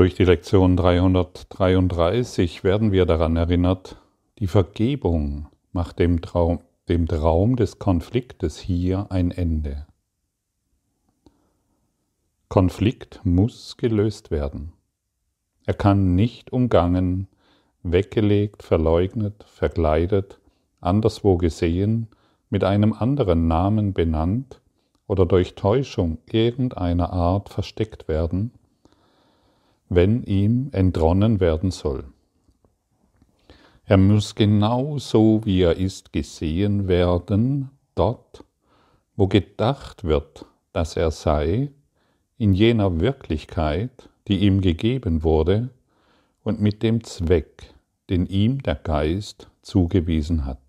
Durch die Lektion 333 werden wir daran erinnert, die Vergebung macht dem Traum, dem Traum des Konfliktes hier ein Ende. Konflikt muss gelöst werden. Er kann nicht umgangen, weggelegt, verleugnet, verkleidet, anderswo gesehen, mit einem anderen Namen benannt oder durch Täuschung irgendeiner Art versteckt werden, wenn ihm entronnen werden soll. Er muss genau so, wie er ist, gesehen werden, dort, wo gedacht wird, dass er sei, in jener Wirklichkeit, die ihm gegeben wurde und mit dem Zweck, den ihm der Geist zugewiesen hat.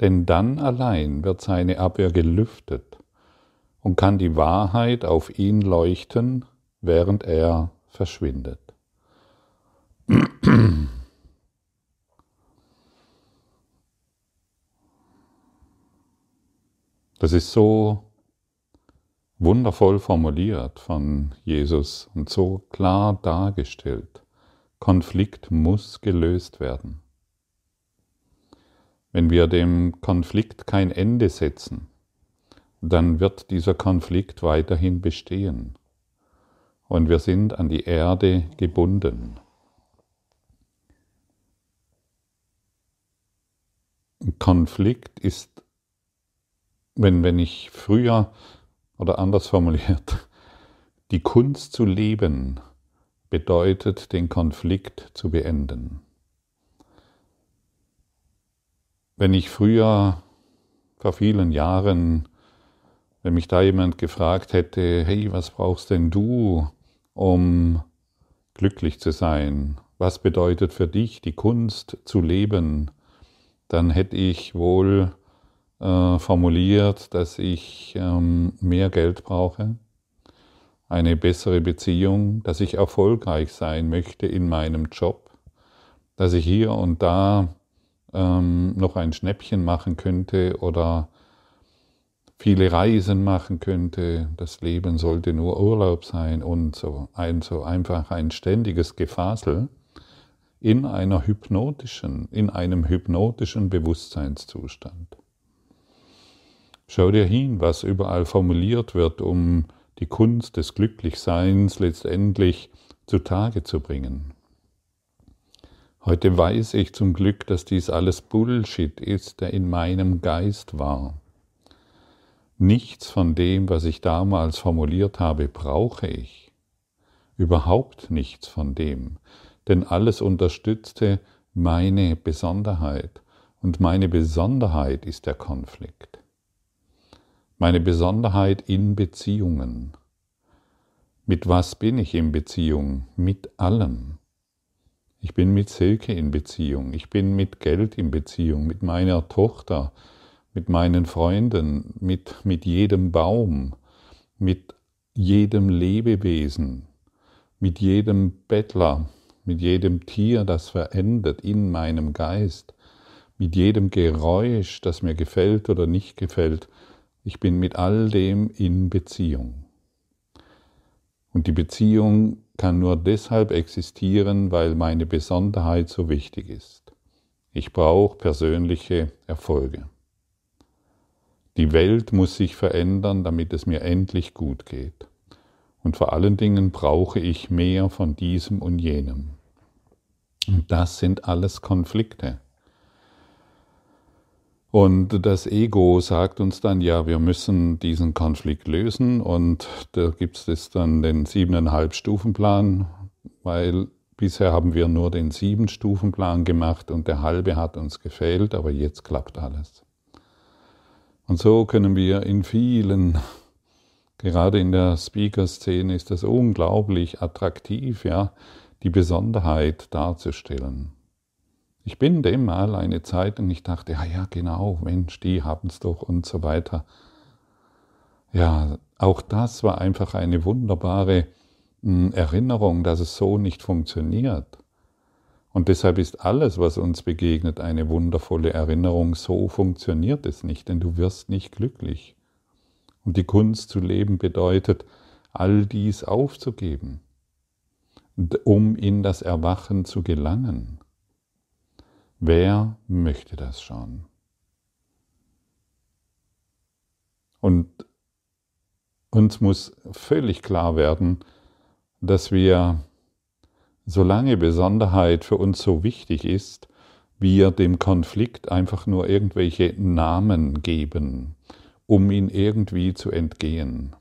Denn dann allein wird seine Abwehr gelüftet und kann die Wahrheit auf ihn leuchten, während er verschwindet. Das ist so wundervoll formuliert von Jesus und so klar dargestellt. Konflikt muss gelöst werden. Wenn wir dem Konflikt kein Ende setzen, dann wird dieser Konflikt weiterhin bestehen und wir sind an die Erde gebunden. Konflikt ist, wenn, wenn ich früher oder anders formuliert, die Kunst zu leben bedeutet, den Konflikt zu beenden. Wenn ich früher, vor vielen Jahren, wenn mich da jemand gefragt hätte, hey, was brauchst denn du, um glücklich zu sein? Was bedeutet für dich die Kunst zu leben? Dann hätte ich wohl äh, formuliert, dass ich ähm, mehr Geld brauche, eine bessere Beziehung, dass ich erfolgreich sein möchte in meinem Job, dass ich hier und da ähm, noch ein Schnäppchen machen könnte oder viele Reisen machen könnte, das Leben sollte nur Urlaub sein und so, ein, so einfach ein ständiges Gefasel in einer hypnotischen, in einem hypnotischen Bewusstseinszustand. Schau dir hin, was überall formuliert wird, um die Kunst des Glücklichseins letztendlich zutage zu bringen. Heute weiß ich zum Glück, dass dies alles Bullshit ist, der in meinem Geist war. Nichts von dem, was ich damals formuliert habe, brauche ich. Überhaupt nichts von dem, denn alles unterstützte meine Besonderheit, und meine Besonderheit ist der Konflikt meine Besonderheit in Beziehungen. Mit was bin ich in Beziehung? Mit allem. Ich bin mit Silke in Beziehung, ich bin mit Geld in Beziehung, mit meiner Tochter, mit meinen Freunden, mit, mit jedem Baum, mit jedem Lebewesen, mit jedem Bettler, mit jedem Tier, das verändert in meinem Geist, mit jedem Geräusch, das mir gefällt oder nicht gefällt, ich bin mit all dem in Beziehung. Und die Beziehung kann nur deshalb existieren, weil meine Besonderheit so wichtig ist. Ich brauche persönliche Erfolge. Die Welt muss sich verändern, damit es mir endlich gut geht. Und vor allen Dingen brauche ich mehr von diesem und jenem. Und das sind alles Konflikte. Und das Ego sagt uns dann, ja, wir müssen diesen Konflikt lösen und da gibt es dann den siebeneinhalb Stufenplan, weil bisher haben wir nur den sieben Stufenplan gemacht und der halbe hat uns gefehlt, aber jetzt klappt alles. Und so können wir in vielen, gerade in der Speaker-Szene ist das unglaublich attraktiv, ja, die Besonderheit darzustellen. Ich bin dem mal eine Zeit und ich dachte, ja, ja, genau, Mensch, die haben es doch und so weiter. Ja, auch das war einfach eine wunderbare hm, Erinnerung, dass es so nicht funktioniert. Und deshalb ist alles, was uns begegnet, eine wundervolle Erinnerung. So funktioniert es nicht, denn du wirst nicht glücklich. Und die Kunst zu leben bedeutet, all dies aufzugeben. um in das Erwachen zu gelangen. Wer möchte das schon? Und uns muss völlig klar werden, dass wir, solange Besonderheit für uns so wichtig ist, wir dem Konflikt einfach nur irgendwelche Namen geben, um ihn irgendwie zu entgehen.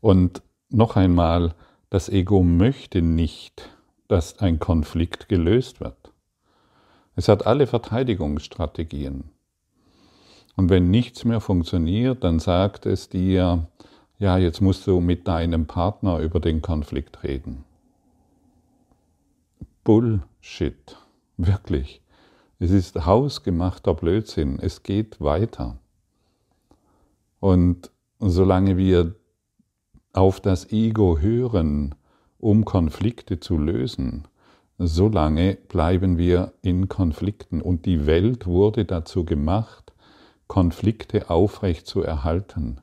Und noch einmal, das Ego möchte nicht, dass ein Konflikt gelöst wird. Es hat alle Verteidigungsstrategien. Und wenn nichts mehr funktioniert, dann sagt es dir, ja, jetzt musst du mit deinem Partner über den Konflikt reden. Bullshit, wirklich. Es ist hausgemachter Blödsinn. Es geht weiter. Und solange wir auf das Ego hören, um Konflikte zu lösen, solange bleiben wir in Konflikten. Und die Welt wurde dazu gemacht, Konflikte aufrecht zu erhalten.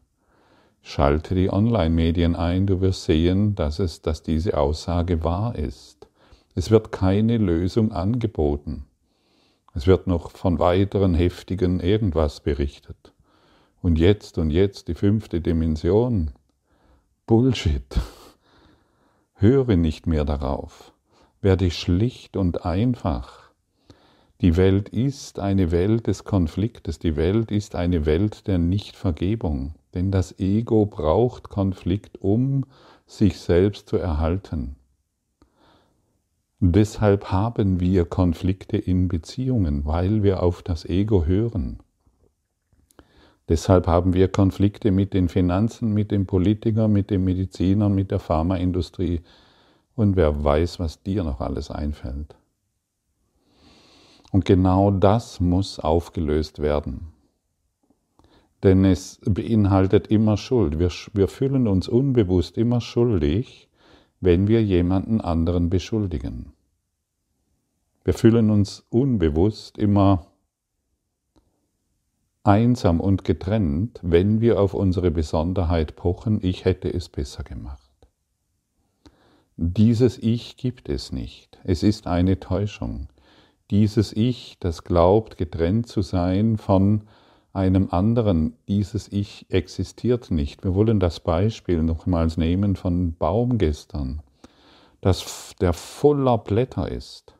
Schalte die Online-Medien ein, du wirst sehen, dass, es, dass diese Aussage wahr ist. Es wird keine Lösung angeboten. Es wird noch von weiteren heftigen irgendwas berichtet. Und jetzt und jetzt die fünfte Dimension. Bullshit. Höre nicht mehr darauf. Werde schlicht und einfach. Die Welt ist eine Welt des Konfliktes, die Welt ist eine Welt der Nichtvergebung, denn das Ego braucht Konflikt, um sich selbst zu erhalten. Deshalb haben wir Konflikte in Beziehungen, weil wir auf das Ego hören. Deshalb haben wir Konflikte mit den Finanzen, mit den Politikern, mit den Medizinern, mit der Pharmaindustrie und wer weiß, was dir noch alles einfällt. Und genau das muss aufgelöst werden. Denn es beinhaltet immer Schuld. Wir, wir fühlen uns unbewusst immer schuldig, wenn wir jemanden anderen beschuldigen. Wir fühlen uns unbewusst immer einsam und getrennt, wenn wir auf unsere Besonderheit pochen, ich hätte es besser gemacht. Dieses Ich gibt es nicht. Es ist eine Täuschung dieses Ich, das glaubt, getrennt zu sein von einem anderen, dieses Ich existiert nicht. Wir wollen das Beispiel nochmals nehmen von Baum gestern, das, der voller Blätter ist.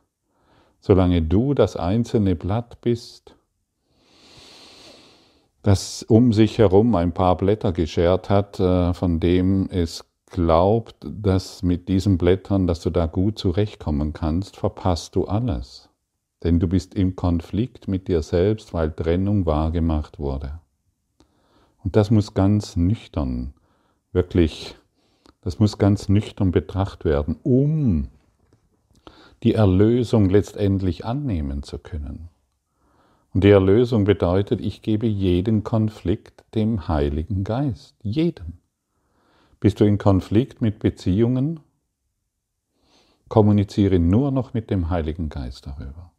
Solange du das einzelne Blatt bist, das um sich herum ein paar Blätter geschert hat, äh, von dem es glaubt, dass mit diesen Blättern, dass du da gut zurechtkommen kannst, verpasst du alles. Denn du bist im Konflikt mit dir selbst, weil Trennung wahrgemacht wurde. Und das muss ganz nüchtern, wirklich, das muss ganz nüchtern betrachtet werden, um die Erlösung letztendlich annehmen zu können. Und die Erlösung bedeutet, ich gebe jeden Konflikt dem Heiligen Geist. Jeden. Bist du in Konflikt mit Beziehungen? Kommuniziere nur noch mit dem Heiligen Geist darüber.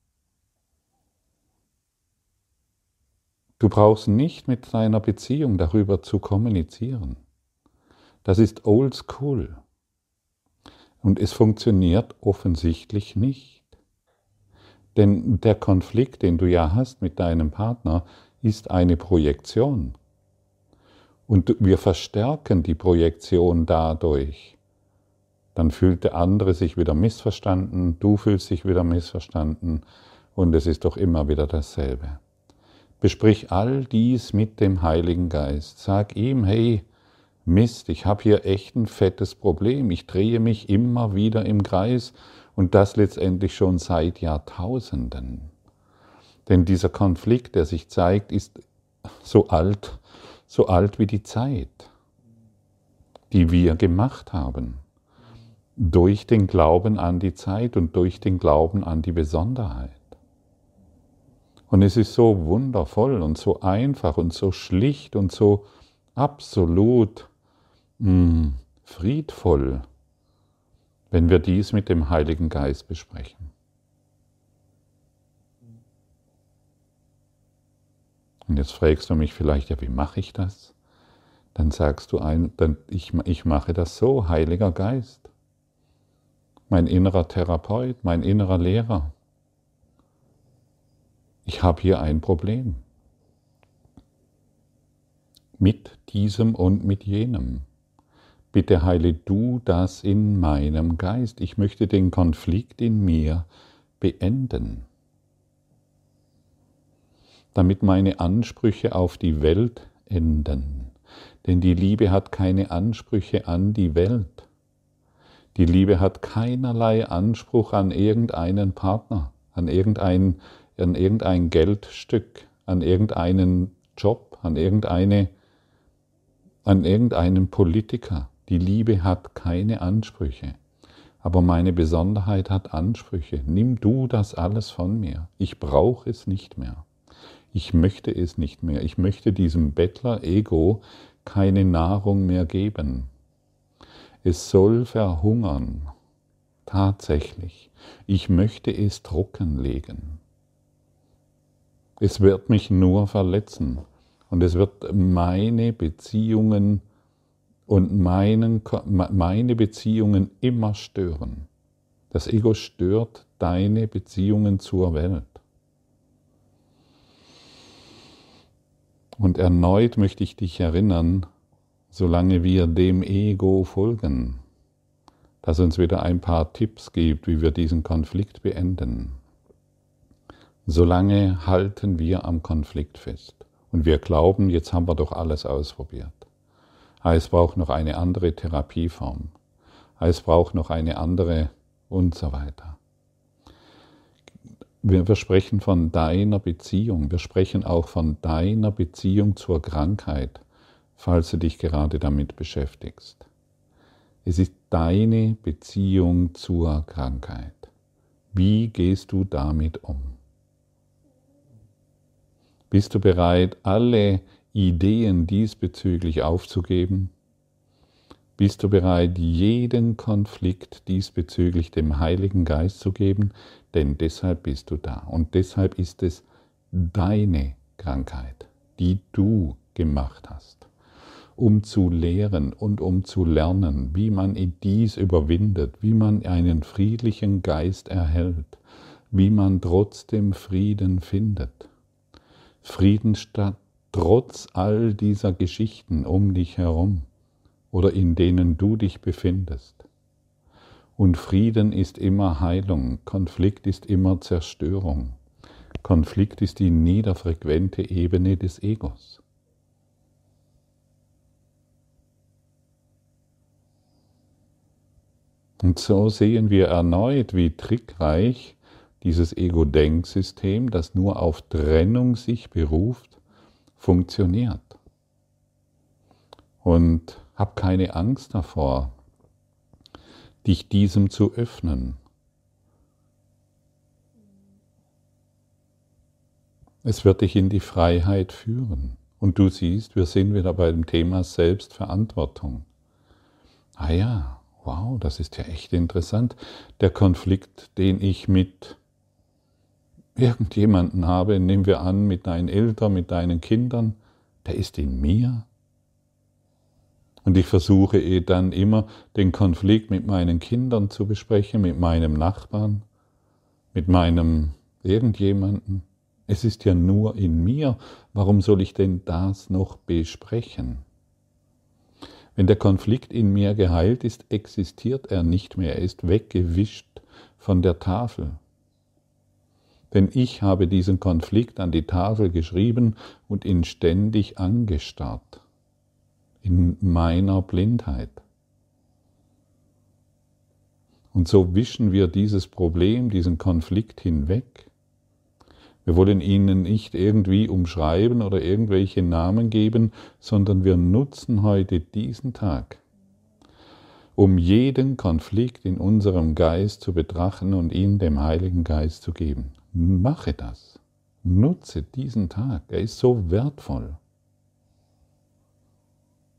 Du brauchst nicht mit deiner Beziehung darüber zu kommunizieren. Das ist old school. Und es funktioniert offensichtlich nicht. Denn der Konflikt, den du ja hast mit deinem Partner, ist eine Projektion. Und wir verstärken die Projektion dadurch. Dann fühlt der andere sich wieder missverstanden, du fühlst dich wieder missverstanden und es ist doch immer wieder dasselbe. Besprich all dies mit dem Heiligen Geist. Sag ihm, hey, Mist, ich habe hier echt ein fettes Problem. Ich drehe mich immer wieder im Kreis und das letztendlich schon seit Jahrtausenden. Denn dieser Konflikt, der sich zeigt, ist so alt, so alt wie die Zeit, die wir gemacht haben. Durch den Glauben an die Zeit und durch den Glauben an die Besonderheit. Und es ist so wundervoll und so einfach und so schlicht und so absolut mh, hm, friedvoll, wenn wir dies mit dem Heiligen Geist besprechen. Und jetzt fragst du mich vielleicht, ja, wie mache ich das? Dann sagst du ein, dann, ich, ich mache das so, Heiliger Geist. mein innerer Therapeut, mein innerer Lehrer. Ich habe hier ein Problem mit diesem und mit jenem. Bitte heile du das in meinem Geist. Ich möchte den Konflikt in mir beenden, damit meine Ansprüche auf die Welt enden. Denn die Liebe hat keine Ansprüche an die Welt. Die Liebe hat keinerlei Anspruch an irgendeinen Partner, an irgendein, an irgendein Geldstück, an irgendeinen Job, an irgendeine an irgendeinen Politiker. Die Liebe hat keine Ansprüche. Aber meine Besonderheit hat Ansprüche. Nimm du das alles von mir. Ich brauche es nicht mehr. Ich möchte es nicht mehr. Ich möchte diesem Bettler-Ego keine Nahrung mehr geben. Es soll verhungern. Tatsächlich. Ich möchte es trockenlegen. Es wird mich nur verletzen. Und es wird meine Beziehungen und meinen, meine Beziehungen immer stören. Das Ego stört deine Beziehungen zur Welt. Und erneut möchte ich dich erinnern, solange wir dem Ego folgen, dass uns wieder ein paar Tipps gibt, wie wir diesen Konflikt beenden. Solange halten wir am Konflikt fest. Und wir glauben, jetzt haben wir doch alles ausprobiert. Es braucht noch eine andere Therapieform. Es braucht noch eine andere und so weiter. Wir, wir sprechen von deiner Beziehung. Wir sprechen auch von deiner Beziehung zur Krankheit, falls du dich gerade damit beschäftigst. Es ist deine Beziehung zur Krankheit. Wie gehst du damit um? Bist du bereit, alle Ideen diesbezüglich aufzugeben? Bist du bereit, jeden Konflikt diesbezüglich dem Heiligen Geist zu geben? Denn deshalb bist du da. Und deshalb ist es deine Krankheit, die du gemacht hast, um zu lehren und um zu lernen, wie man dies überwindet, wie man einen friedlichen Geist erhält, wie man trotzdem Frieden findet. Frieden statt trotz all dieser Geschichten um dich herum oder in denen du dich befindest. Und Frieden ist immer Heilung, Konflikt ist immer Zerstörung. Konflikt ist die niederfrequente Ebene des Egos. Und so sehen wir erneut, wie trickreich dieses Ego-Denksystem, das nur auf Trennung sich beruft, funktioniert. Und hab keine Angst davor, dich diesem zu öffnen. Es wird dich in die Freiheit führen. Und du siehst, wir sind wieder bei dem Thema Selbstverantwortung. Ah ja, wow, das ist ja echt interessant. Der Konflikt, den ich mit irgendjemanden habe, nehmen wir an, mit deinen Eltern, mit deinen Kindern, der ist in mir. Und ich versuche eh dann immer den Konflikt mit meinen Kindern zu besprechen, mit meinem Nachbarn, mit meinem irgendjemanden. Es ist ja nur in mir. Warum soll ich denn das noch besprechen? Wenn der Konflikt in mir geheilt ist, existiert er nicht mehr. Er ist weggewischt von der Tafel. Denn ich habe diesen Konflikt an die Tafel geschrieben und ihn ständig angestarrt. In meiner Blindheit. Und so wischen wir dieses Problem, diesen Konflikt hinweg. Wir wollen ihnen nicht irgendwie umschreiben oder irgendwelche Namen geben, sondern wir nutzen heute diesen Tag, um jeden Konflikt in unserem Geist zu betrachten und ihn dem Heiligen Geist zu geben. Mache das. Nutze diesen Tag. Er ist so wertvoll.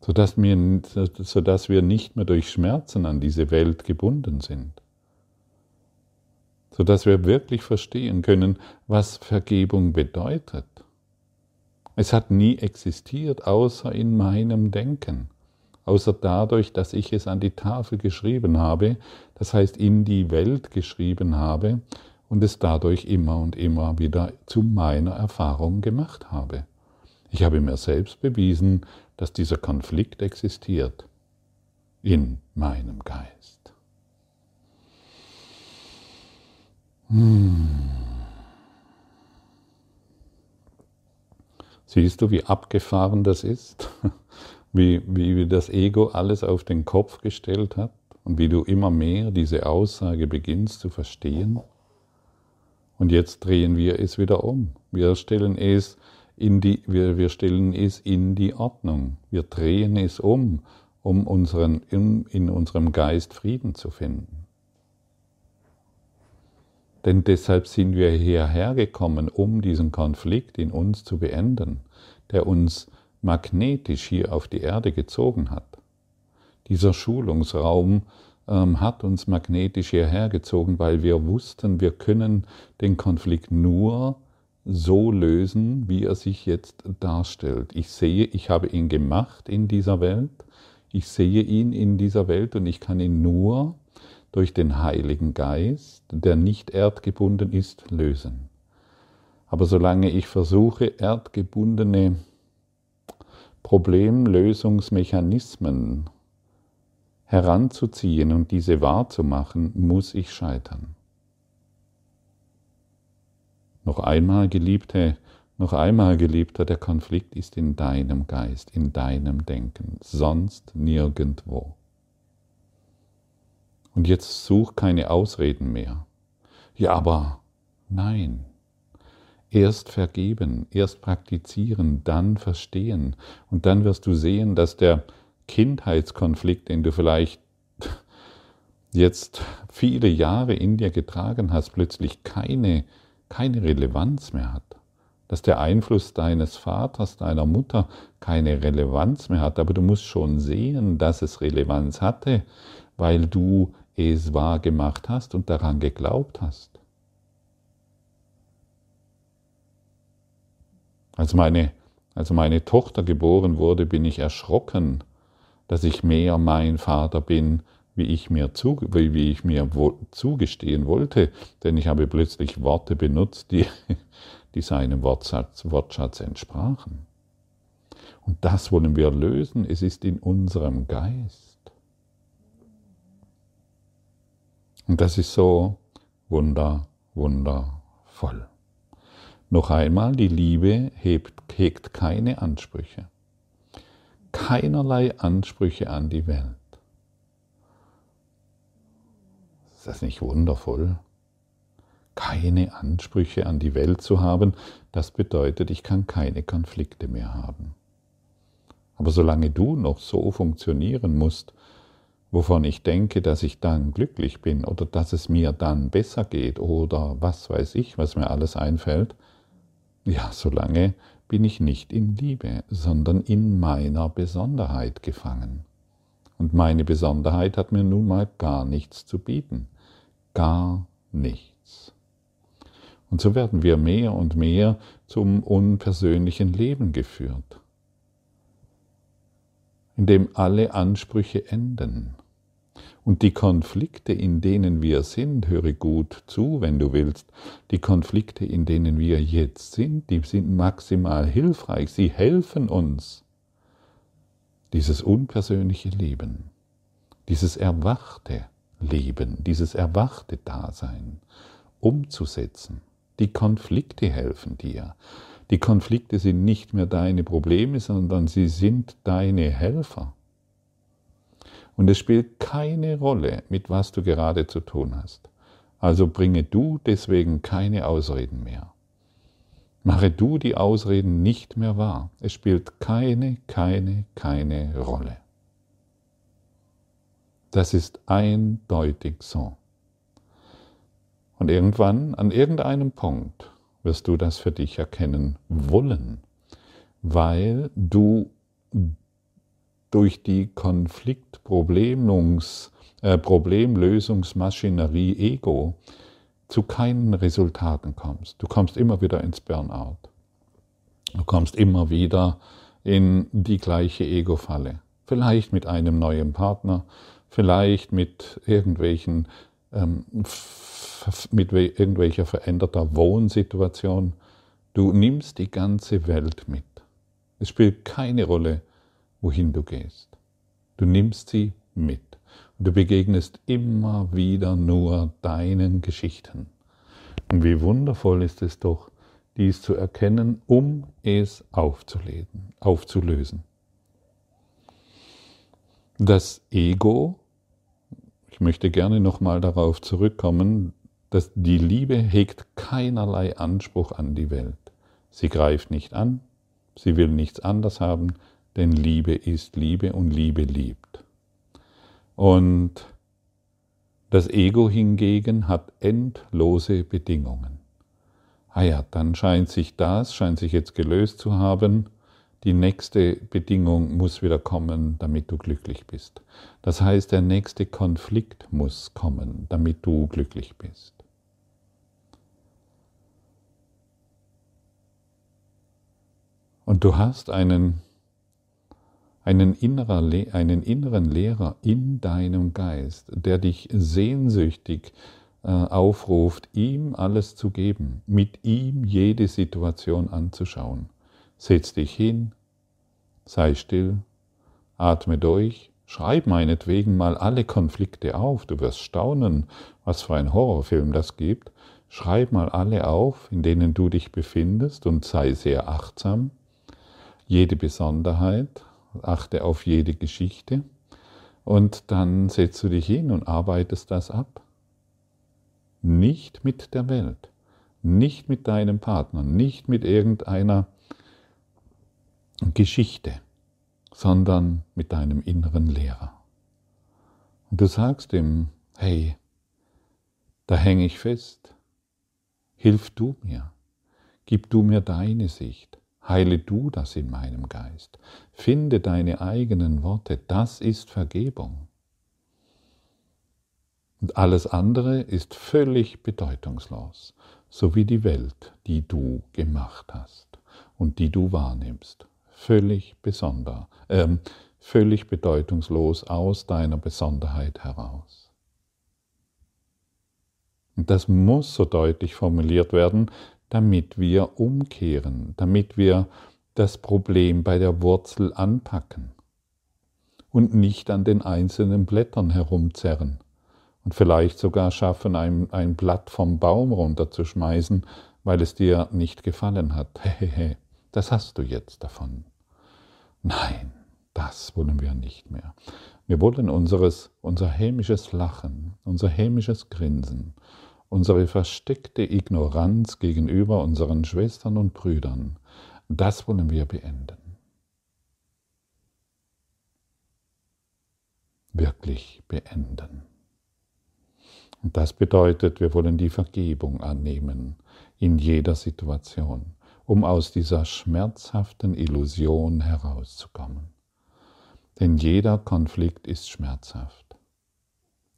Sodass wir, sodass wir nicht mehr durch Schmerzen an diese Welt gebunden sind. Sodass wir wirklich verstehen können, was Vergebung bedeutet. Es hat nie existiert, außer in meinem Denken. außer dadurch, dass ich es an die Tafel geschrieben habe, das heißt in die Welt geschrieben habe und es dadurch immer und immer wieder zu meiner Erfahrung gemacht habe. Ich habe mir selbst bewiesen, dass dieser Konflikt existiert in meinem Geist. Hm. Siehst du, wie abgefahren das ist? Wie, wie das Ego alles auf den Kopf gestellt hat und wie du immer mehr diese Aussage beginnst zu verstehen? Und jetzt drehen wir es wieder um. Wir stellen es in die, wir, wir stellen es in die Ordnung. Wir drehen es um, um unseren, in, in unserem Geist Frieden zu finden. Denn deshalb sind wir hierher gekommen, um diesen Konflikt in uns zu beenden, der uns magnetisch hier auf die Erde gezogen hat. Dieser Schulungsraum ähm, hat uns magnetisch hierher gezogen, weil wir wussten, wir können den Konflikt nur so lösen, wie er sich jetzt darstellt. Ich sehe, ich habe ihn gemacht in dieser Welt, ich sehe ihn in dieser Welt und ich kann ihn nur durch den Heiligen Geist, der nicht erdgebunden ist, lösen. Aber solange ich versuche, erdgebundene Problemlösungsmechanismen heranzuziehen und diese wahrzumachen, muss ich scheitern. Noch einmal, Geliebte, noch einmal, Geliebter, der Konflikt ist in deinem Geist, in deinem Denken, sonst nirgendwo. Und jetzt such keine Ausreden mehr. Ja, aber nein. Erst vergeben, erst praktizieren, dann verstehen. Und dann wirst du sehen, dass der Kindheitskonflikt, den du vielleicht jetzt viele Jahre in dir getragen hast, plötzlich keine keine Relevanz mehr hat. Dass der Einfluss deines Vaters, deiner Mutter keine Relevanz mehr hat. Aber du musst schon sehen, dass es Relevanz hatte, weil du es wahr gemacht hast und daran geglaubt hast. Als meine, als meine Tochter geboren wurde, bin ich erschrocken, dass ich mehr mein Vater bin wie ich mir, zu, wie ich mir zugestehen wollte, denn ich habe plötzlich Worte benutzt, die, die seinem Wortschatz, Wortschatz entsprachen. Und das wollen wir lösen. Es ist in unserem Geist. Und das ist so wunder, wundervoll. Noch einmal, die Liebe hebt, hegt keine Ansprüche. Keinerlei Ansprüche an die Welt. Ist das nicht wundervoll? Keine Ansprüche an die Welt zu haben, das bedeutet, ich kann keine Konflikte mehr haben. Aber solange du noch so funktionieren musst, wovon ich denke, dass ich dann glücklich bin oder dass es mir dann besser geht oder was weiß ich, was mir alles einfällt, ja, solange bin ich nicht in Liebe, sondern in meiner Besonderheit gefangen. Und meine Besonderheit hat mir nun mal gar nichts zu bieten gar nichts. Und so werden wir mehr und mehr zum unpersönlichen Leben geführt, in dem alle Ansprüche enden. Und die Konflikte, in denen wir sind, höre gut zu, wenn du willst, die Konflikte, in denen wir jetzt sind, die sind maximal hilfreich, sie helfen uns, dieses unpersönliche Leben, dieses erwachte, Leben, dieses erwachte Dasein umzusetzen. Die Konflikte helfen dir. Die Konflikte sind nicht mehr deine Probleme, sondern sie sind deine Helfer. Und es spielt keine Rolle, mit was du gerade zu tun hast. Also bringe du deswegen keine Ausreden mehr. Mache du die Ausreden nicht mehr wahr. Es spielt keine, keine, keine Rolle. Das ist eindeutig so. Und irgendwann, an irgendeinem Punkt, wirst du das für dich erkennen wollen, weil du durch die Konfliktproblemlungs, äh, Ego zu keinen Resultaten kommst. Du kommst immer wieder ins Burnout. Du kommst immer wieder in die gleiche Ego-Falle. vielleicht mit einem neuen Partner, vielleicht mit irgendwelchen ähm, mit irgendwelcher veränderter Wohnsituation. Du nimmst die ganze Welt mit. Es spielt keine Rolle, wohin du gehst. Du nimmst sie mit. Und du begegnest immer wieder nur deinen Geschichten. Und wie wundervoll ist es doch, dies zu erkennen, um es aufzulesen, aufzulösen. Das Ego, ich möchte gerne nochmal darauf zurückkommen, dass die Liebe hegt keinerlei Anspruch an die Welt. Sie greift nicht an, sie will nichts anders haben, denn Liebe ist Liebe und Liebe liebt. Und das Ego hingegen hat endlose Bedingungen. Ah ja, dann scheint sich das, scheint sich jetzt gelöst zu haben. Die nächste Bedingung muss wieder kommen, damit du glücklich bist. Das heißt, der nächste Konflikt muss kommen, damit du glücklich bist. Und du hast einen einen, innerer, einen inneren Lehrer in deinem Geist, der dich sehnsüchtig äh, aufruft, ihm alles zu geben, mit ihm jede Situation anzuschauen. Setz dich hin, sei still, atme durch, schreib meinetwegen mal alle Konflikte auf, du wirst staunen, was für ein Horrorfilm das gibt. Schreib mal alle auf, in denen du dich befindest und sei sehr achtsam. Jede Besonderheit, achte auf jede Geschichte und dann setzt du dich hin und arbeitest das ab. Nicht mit der Welt, nicht mit deinem Partner, nicht mit irgendeiner Geschichte, sondern mit deinem inneren Lehrer. Und du sagst ihm, hey, da hänge ich fest, hilf du mir, gib du mir deine Sicht, Heile du das in meinem Geist. Finde deine eigenen Worte. Das ist Vergebung. Und alles andere ist völlig bedeutungslos, so wie die Welt, die du gemacht hast und die du wahrnimmst. Völlig besonder, äh, völlig bedeutungslos aus deiner Besonderheit heraus. Und das muss so deutlich formuliert werden, damit wir umkehren, damit wir das Problem bei der Wurzel anpacken und nicht an den einzelnen Blättern herumzerren und vielleicht sogar schaffen, ein, ein Blatt vom Baum runterzuschmeißen, weil es dir nicht gefallen hat. Hehehe, das hast du jetzt davon. Nein, das wollen wir nicht mehr. Wir wollen unseres, unser hämisches Lachen, unser hämisches Grinsen, unsere versteckte Ignoranz gegenüber unseren Schwestern und Brüdern, das wollen wir beenden. Wirklich beenden. Und das bedeutet, wir wollen die Vergebung annehmen in jeder Situation, um aus dieser schmerzhaften Illusion herauszukommen. Denn jeder Konflikt ist schmerzhaft.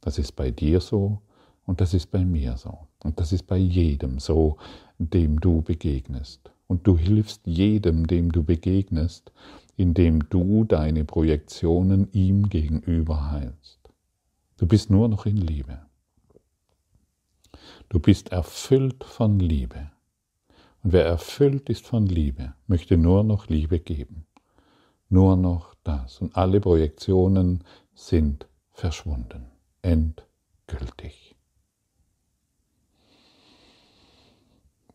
Das ist bei dir so, und das ist bei mir so. Und das ist bei jedem so, dem du begegnest. Und du hilfst jedem, dem du begegnest, indem du deine Projektionen ihm gegenüber heilst. Du bist nur noch in Liebe. Du bist erfüllt von Liebe. Und wer erfüllt ist von Liebe, möchte nur noch Liebe geben. Nur noch das. Und alle Projektionen sind verschwunden. Endgültig.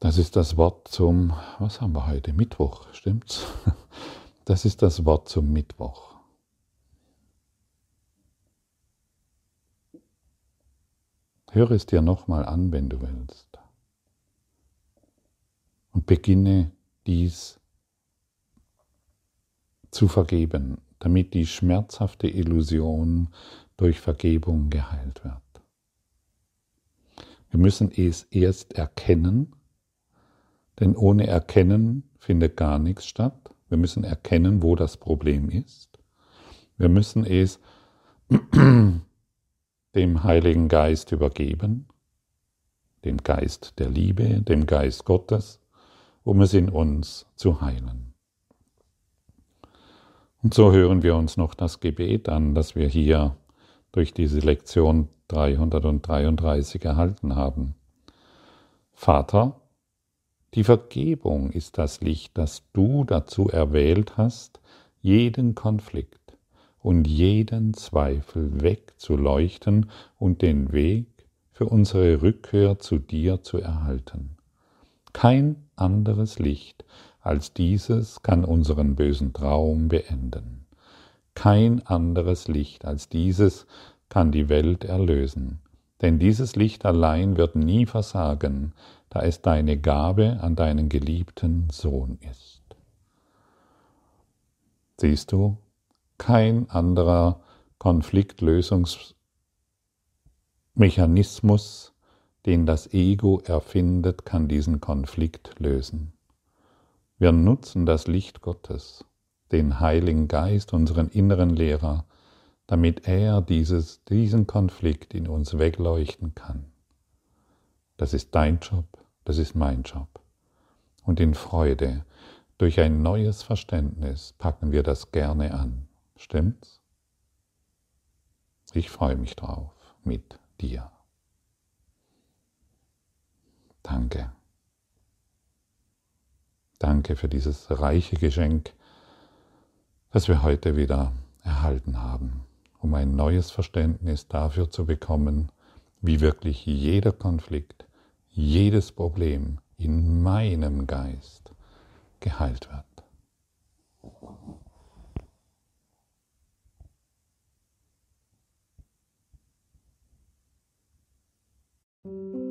Das ist das Wort zum, was haben wir heute? Mittwoch, stimmt's? Das ist das Wort zum Mittwoch. Höre es dir nochmal an, wenn du willst. Und beginne dies zu vergeben, damit die schmerzhafte Illusion durch Vergebung geheilt wird. Wir müssen es erst erkennen, denn ohne Erkennen findet gar nichts statt. Wir müssen erkennen, wo das Problem ist. Wir müssen es dem Heiligen Geist übergeben, dem Geist der Liebe, dem Geist Gottes, um es in uns zu heilen. Und so hören wir uns noch das Gebet an, das wir hier durch diese Lektion 333 erhalten haben. Vater, die Vergebung ist das Licht, das du dazu erwählt hast, jeden Konflikt und jeden Zweifel wegzuleuchten und den Weg für unsere Rückkehr zu dir zu erhalten. Kein anderes Licht als dieses kann unseren bösen Traum beenden. Kein anderes Licht als dieses kann die Welt erlösen. Denn dieses Licht allein wird nie versagen, da es deine Gabe an deinen geliebten Sohn ist. Siehst du, kein anderer Konfliktlösungsmechanismus, den das Ego erfindet, kann diesen Konflikt lösen. Wir nutzen das Licht Gottes, den Heiligen Geist, unseren inneren Lehrer, damit er dieses, diesen Konflikt in uns wegleuchten kann. Das ist dein Job, das ist mein Job. Und in Freude, durch ein neues Verständnis, packen wir das gerne an. Stimmt's? Ich freue mich drauf mit dir. Danke. Danke für dieses reiche Geschenk, das wir heute wieder erhalten haben um ein neues Verständnis dafür zu bekommen, wie wirklich jeder Konflikt, jedes Problem in meinem Geist geheilt wird. thank